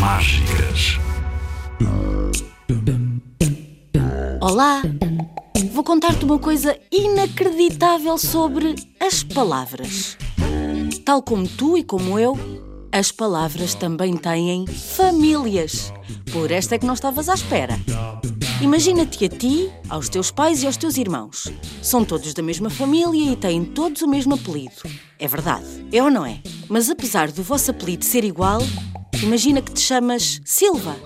Mágicas. Olá! Vou contar-te uma coisa inacreditável sobre as palavras. Tal como tu e como eu, as palavras também têm famílias. Por esta é que não estavas à espera. Imagina-te a ti, aos teus pais e aos teus irmãos. São todos da mesma família e têm todos o mesmo apelido. É verdade, é ou não é? Mas apesar do vosso apelido ser igual, imagina que te chamas Silva.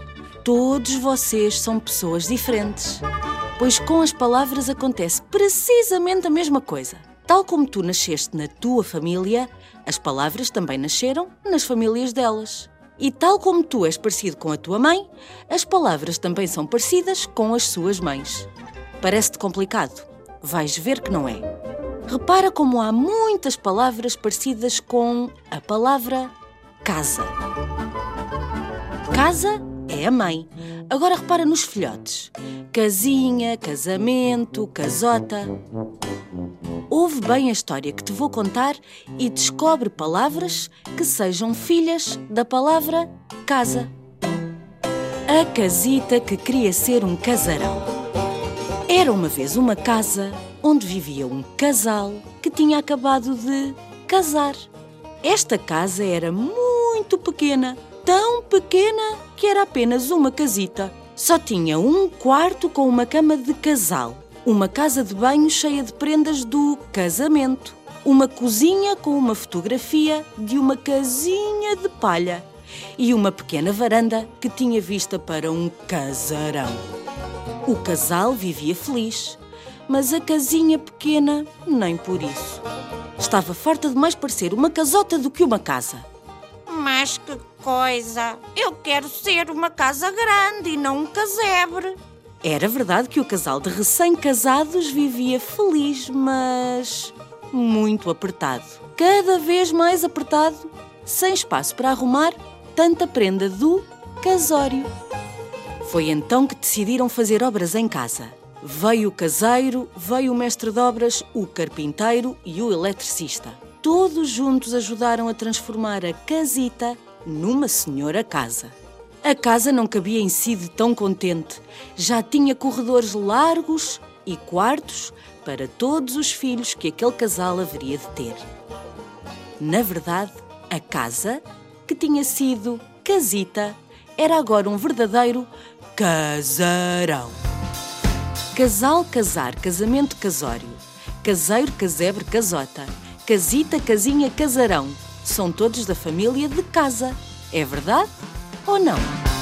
Todos vocês são pessoas diferentes. Pois com as palavras acontece precisamente a mesma coisa. Tal como tu nasceste na tua família, as palavras também nasceram nas famílias delas. E tal como tu és parecido com a tua mãe, as palavras também são parecidas com as suas mães. Parece-te complicado? Vais ver que não é. Repara como há muitas palavras parecidas com a palavra casa. Casa é a mãe. Agora repara nos filhotes: casinha, casamento, casota. Ouve bem a história que te vou contar e descobre palavras que sejam filhas da palavra casa. A casita que queria ser um casarão. Era uma vez uma casa onde vivia um casal que tinha acabado de casar. Esta casa era muito pequena, tão pequena que era apenas uma casita. Só tinha um quarto com uma cama de casal uma casa de banho cheia de prendas do casamento, uma cozinha com uma fotografia de uma casinha de palha e uma pequena varanda que tinha vista para um casarão. O casal vivia feliz, mas a casinha pequena nem por isso. Estava farta de mais parecer uma casota do que uma casa. Mas que coisa! Eu quero ser uma casa grande e não um casebre. Era verdade que o casal de recém-casados vivia feliz, mas muito apertado. Cada vez mais apertado, sem espaço para arrumar tanta prenda do casório. Foi então que decidiram fazer obras em casa. Veio o caseiro, veio o mestre de obras, o carpinteiro e o eletricista. Todos juntos ajudaram a transformar a casita numa senhora casa. A casa não cabia em si de tão contente. Já tinha corredores largos e quartos para todos os filhos que aquele casal haveria de ter. Na verdade, a casa, que tinha sido casita, era agora um verdadeiro casarão. Casal, casar, casamento, casório. Caseiro, casebre, casota. Casita, casinha, casarão. São todos da família de casa. É verdade? ou não?